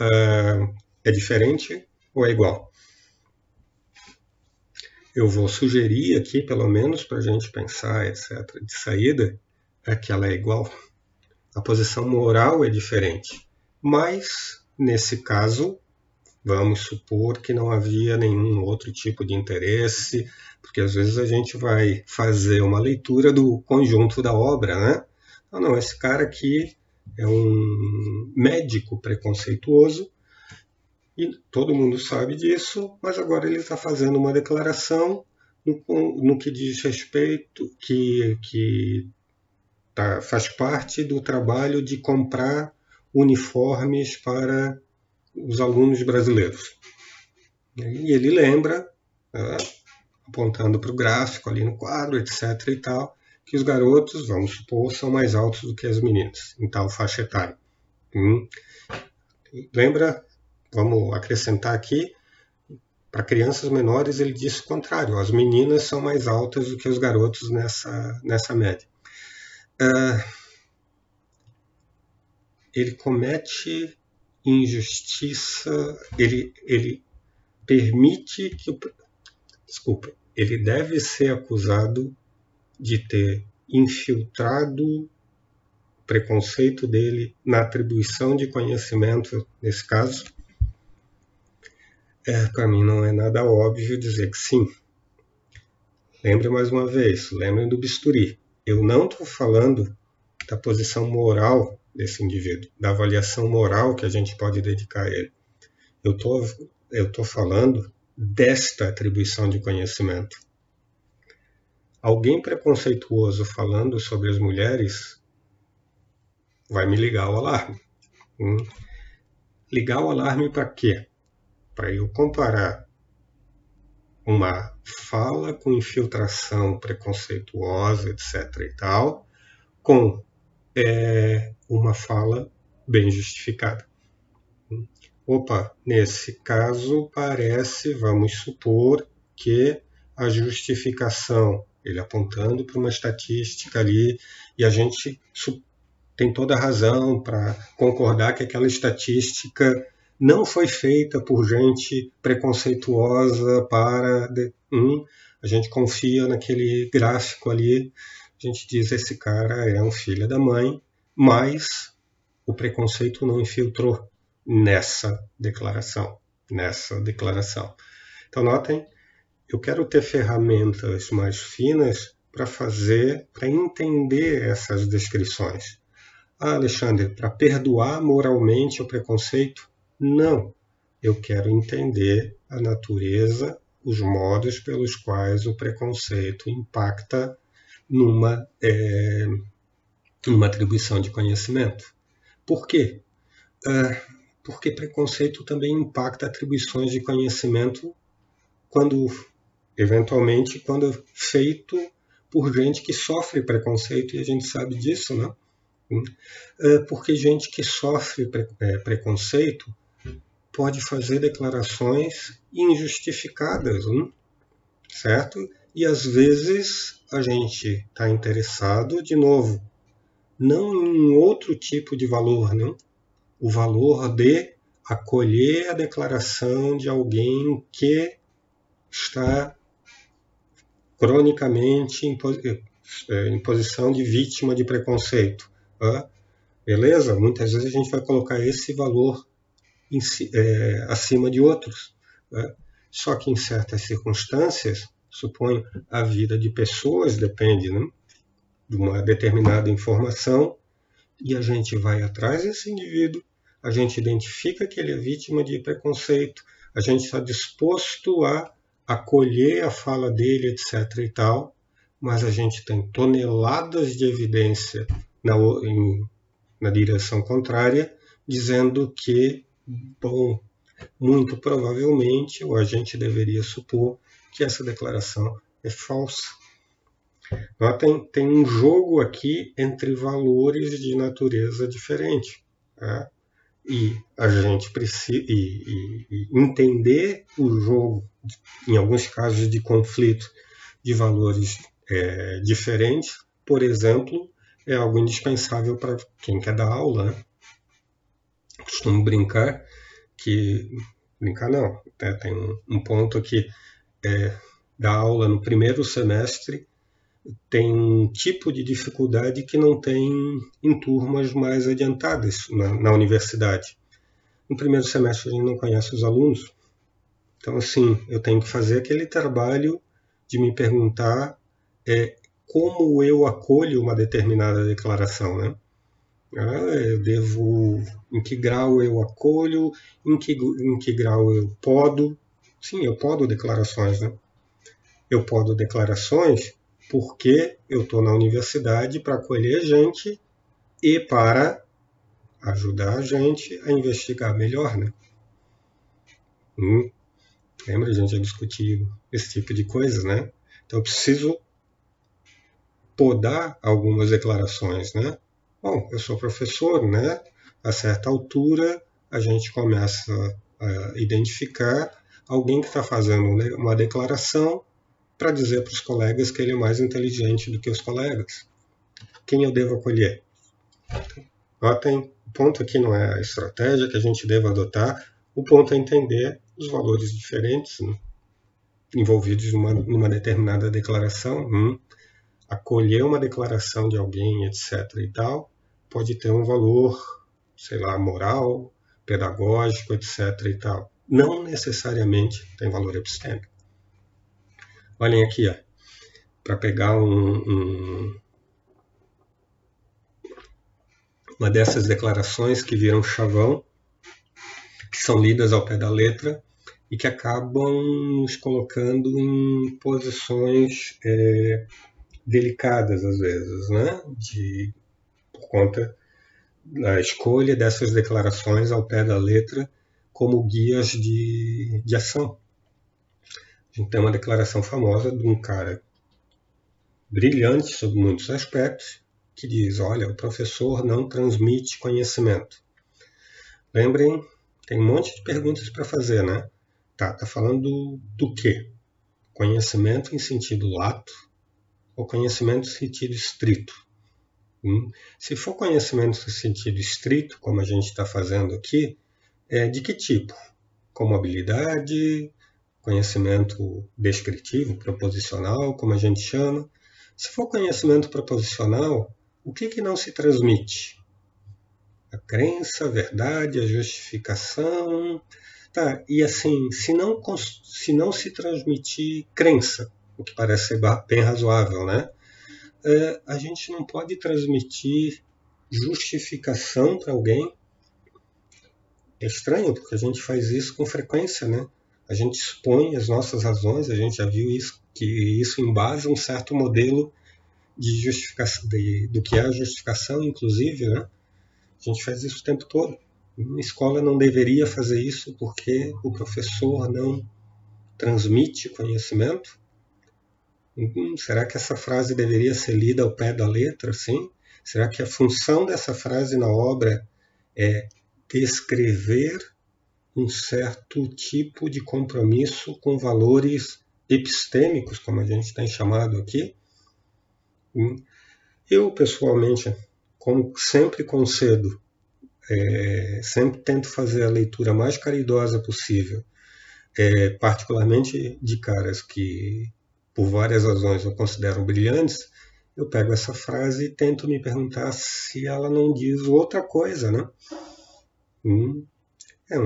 Uh, é diferente ou é igual? Eu vou sugerir aqui, pelo menos para a gente pensar, etc., de saída, é que ela é igual. A posição moral é diferente. Mas, nesse caso, vamos supor que não havia nenhum outro tipo de interesse, porque às vezes a gente vai fazer uma leitura do conjunto da obra, né? Não, não, esse cara aqui é um médico preconceituoso e todo mundo sabe disso, mas agora ele está fazendo uma declaração no, no, que diz respeito, que, que tá, faz parte do trabalho de comprar uniformes para os alunos brasileiros. E ele lembra, né, apontando para o gráfico ali no quadro, etc. e tal, que os garotos, vamos supor, são mais altos do que as meninas, em tal faixa etária. Hum. Lembra, vamos acrescentar aqui, para crianças menores ele diz o contrário, as meninas são mais altas do que os garotos nessa, nessa média. Uh, ele comete injustiça, ele, ele permite que o. Desculpa, ele deve ser acusado de ter infiltrado o preconceito dele na atribuição de conhecimento, nesse caso. É, Para mim não é nada óbvio dizer que sim. Lembre mais uma vez, lembrem do bisturi. Eu não estou falando da posição moral desse indivíduo, da avaliação moral que a gente pode dedicar a ele. Eu tô, estou falando desta atribuição de conhecimento. Alguém preconceituoso falando sobre as mulheres vai me ligar o alarme. Hum. Ligar o alarme para quê? Para eu comparar uma fala com infiltração preconceituosa, etc. e tal, com é, uma fala bem justificada. Opa, nesse caso parece, vamos supor, que a justificação, ele apontando para uma estatística ali, e a gente tem toda a razão para concordar que aquela estatística não foi feita por gente preconceituosa para. Hum, a gente confia naquele gráfico ali, a gente diz esse cara é um filho da mãe, mas o preconceito não infiltrou nessa declaração, nessa declaração. Então notem, eu quero ter ferramentas mais finas para fazer, para entender essas descrições. Ah, Alexandre, para perdoar moralmente o preconceito? Não. Eu quero entender a natureza, os modos pelos quais o preconceito impacta numa, é, numa atribuição de conhecimento. Por quê? É, porque preconceito também impacta atribuições de conhecimento quando, eventualmente, quando feito por gente que sofre preconceito, e a gente sabe disso, né? É, porque gente que sofre é, preconceito pode fazer declarações injustificadas, hein? certo? E às vezes a gente está interessado, de novo, não em outro tipo de valor, não? o valor de acolher a declaração de alguém que está cronicamente em, é, em posição de vítima de preconceito. Beleza? Muitas vezes a gente vai colocar esse valor é, acima de outros. Tá? Só que em certas circunstâncias, suponho, a vida de pessoas depende né, de uma determinada informação e a gente vai atrás desse indivíduo, a gente identifica que ele é vítima de preconceito, a gente está disposto a acolher a fala dele, etc. e tal, mas a gente tem toneladas de evidência na, em, na direção contrária, dizendo que, bom, muito provavelmente, ou a gente deveria supor, que essa declaração é falsa. Notem, tem um jogo aqui entre valores de natureza diferente. Tá? e a gente precisa e, e, e entender o jogo, em alguns casos de conflito de valores é, diferentes, por exemplo, é algo indispensável para quem quer dar aula. Né? Costumo brincar que brincar não, né? tem um, ponto aqui é, dar aula no primeiro semestre tem um tipo de dificuldade que não tem em turmas mais adiantadas na, na universidade. No primeiro semestre a gente não conhece os alunos, então assim eu tenho que fazer aquele trabalho de me perguntar é, como eu acolho uma determinada declaração, né? Ah, eu devo, em que grau eu acolho, em que, em que grau eu podo. Sim, eu podo declarações, né? Eu podo declarações porque eu estou na universidade para acolher gente e para ajudar a gente a investigar melhor, né? Hum, lembra, a gente já discutiu esse tipo de coisas, né? Então eu preciso podar algumas declarações, né? Bom, eu sou professor, né? A certa altura a gente começa a identificar alguém que está fazendo uma declaração para dizer para os colegas que ele é mais inteligente do que os colegas. Quem eu devo acolher? Notem, o ponto aqui não é a estratégia que a gente deve adotar, o ponto é entender os valores diferentes né, envolvidos numa, numa, determinada declaração. Hum, acolher uma declaração de alguém, etc. e tal, pode ter um valor, sei lá, moral, pedagógico, etc. e tal. Não necessariamente tem valor epistêmico. Olhem aqui, para pegar um, um, uma dessas declarações que viram chavão, que são lidas ao pé da letra e que acabam nos colocando em posições é, delicadas às vezes, né? De, por conta da escolha dessas declarações ao pé da letra como guias de, de ação. A gente tem uma declaração famosa de um cara brilhante sobre muitos aspectos, que diz: olha, o professor não transmite conhecimento. Lembrem, tem um monte de perguntas para fazer, né? Tá, tá falando do, do quê? Conhecimento em sentido lato ou conhecimento em sentido estrito? Se for conhecimento em sentido estrito, como a gente está fazendo aqui, é de que tipo? Como habilidade, conhecimento descritivo, proposicional, como a gente chama. Se for conhecimento proposicional, o que, que não se transmite? A crença, a verdade, a justificação. Tá, e assim, se não, se não se transmitir crença, o que parece ser bem razoável, né? É, a gente não pode transmitir justificação para alguém. É estranho, porque a gente faz isso com frequência, né? a gente expõe as nossas razões, a gente já viu isso, que isso embasa um certo modelo de justificação, de, do que é a justificação, inclusive, né? A gente faz isso o tempo todo. A escola não deveria fazer isso porque o professor não transmite conhecimento. Hum, será que essa frase deveria ser lida ao pé da letra, sim? Será que a função dessa frase na obra é descrever um certo tipo de compromisso com valores epistêmicos, como a gente tem chamado aqui. Hum. Eu, pessoalmente, como sempre concedo, é, sempre tento fazer a leitura mais caridosa possível, é, particularmente de caras que, por várias razões, eu considero brilhantes, eu pego essa frase e tento me perguntar se ela não diz outra coisa, né? Hum, é,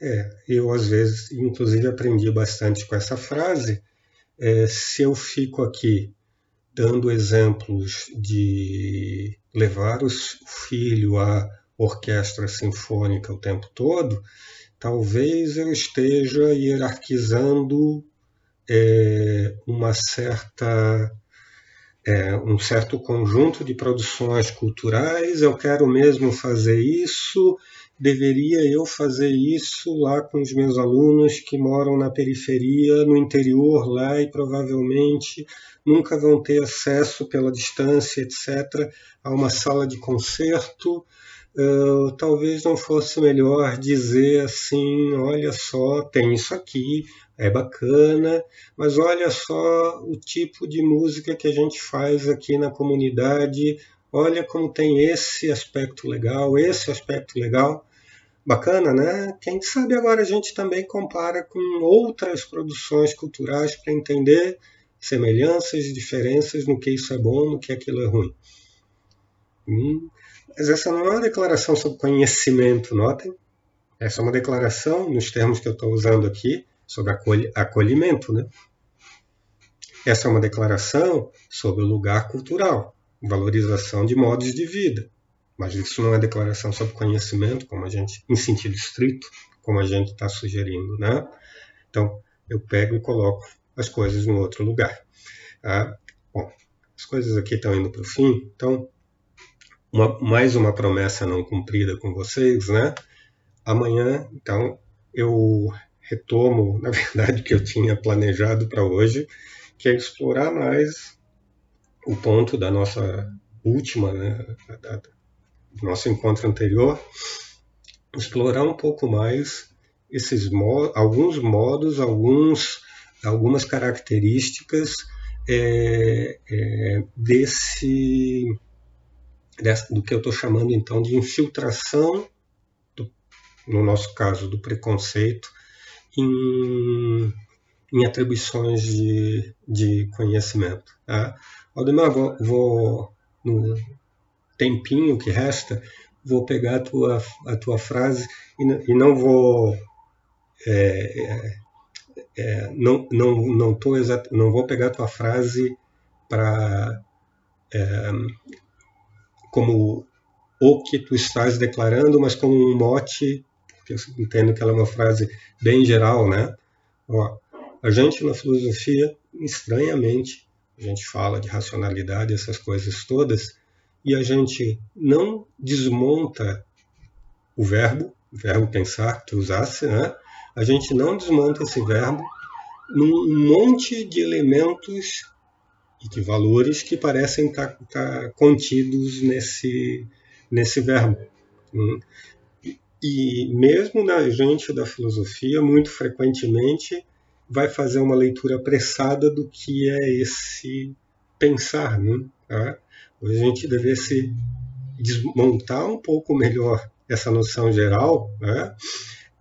é, eu às vezes, inclusive, aprendi bastante com essa frase. É, se eu fico aqui dando exemplos de levar o filho à orquestra sinfônica o tempo todo, talvez eu esteja hierarquizando é, uma certa é, um certo conjunto de produções culturais. Eu quero mesmo fazer isso deveria eu fazer isso lá com os meus alunos que moram na periferia, no interior lá e provavelmente nunca vão ter acesso pela distância, etc., a uma sala de concerto. Uh, talvez não fosse melhor dizer assim: olha só, tem isso aqui, é bacana, mas olha só o tipo de música que a gente faz aqui na comunidade, olha como tem esse aspecto legal, esse aspecto legal. Bacana, né? Quem sabe agora a gente também compara com outras produções culturais para entender semelhanças, diferenças no que isso é bom, no que aquilo é ruim. Hum, mas essa não é uma declaração sobre conhecimento, notem? Essa é uma declaração, nos termos que eu estou usando aqui, sobre acolhimento. Né? Essa é uma declaração sobre o lugar cultural, valorização de modos de vida. Mas isso não é declaração sobre conhecimento, como a gente, em sentido estrito, como a gente está sugerindo. Né? Então, eu pego e coloco as coisas no outro lugar. Ah, bom, as coisas aqui estão indo para o fim, então uma, mais uma promessa não cumprida com vocês, né? Amanhã, então, eu retomo, na verdade, o que eu tinha planejado para hoje, que é explorar mais o ponto da nossa última, né, da, do nosso encontro anterior, explorar um pouco mais esses alguns modos, alguns, algumas características é, é, desse do que eu estou chamando então de infiltração, do, no nosso caso, do preconceito, em, em atribuições de, de conhecimento. Tá? Aldemar, vou, vou, no tempinho que resta, vou pegar a tua, a tua frase e, e não vou. É, é, é, não, não, não, tô exato, não vou pegar a tua frase para é, como o que tu estás declarando, mas como um mote, porque eu entendo que ela é uma frase bem geral, né? Ó, a gente na filosofia, estranhamente, a gente fala de racionalidade, essas coisas todas, e a gente não desmonta o verbo, verbo pensar que tu usasse, né? A gente não desmonta esse verbo num monte de elementos e de valores que parecem estar, tá, tá contidos nesse, nesse verbo. Hum. E mesmo na gente da filosofia, muito frequentemente vai fazer uma leitura apressada do que é esse pensar. Né? Tá? A gente devesse desmontar um pouco melhor essa noção geral né?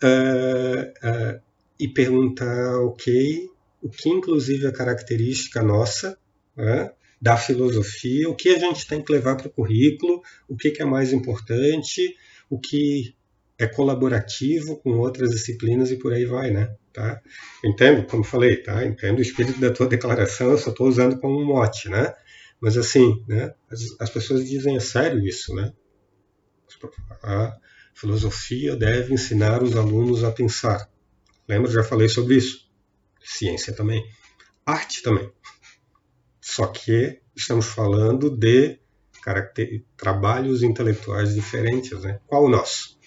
uh, uh, e perguntar, ok, o que inclusive é característica nossa né, da filosofia, o que a gente tem que levar para o currículo, o que, que é mais importante, o que é colaborativo com outras disciplinas e por aí vai, né? Tá? Entendo, como falei, tá? Entendo o espírito da tua declaração, eu só estou usando como um mote, né? Mas assim, né? As, as, pessoas dizem é sério isso, né? A filosofia deve ensinar os alunos a pensar. Lembra? Já falei sobre isso. Ciência também. Arte também. Só que estamos falando de trabalhos intelectuais diferentes, né? Qual o nosso?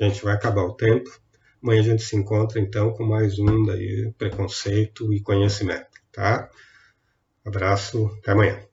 A gente vai acabar o tempo. Amanhã a gente se encontra então com mais um daí preconceito e conhecimento, tá? Abraço, até amanhã.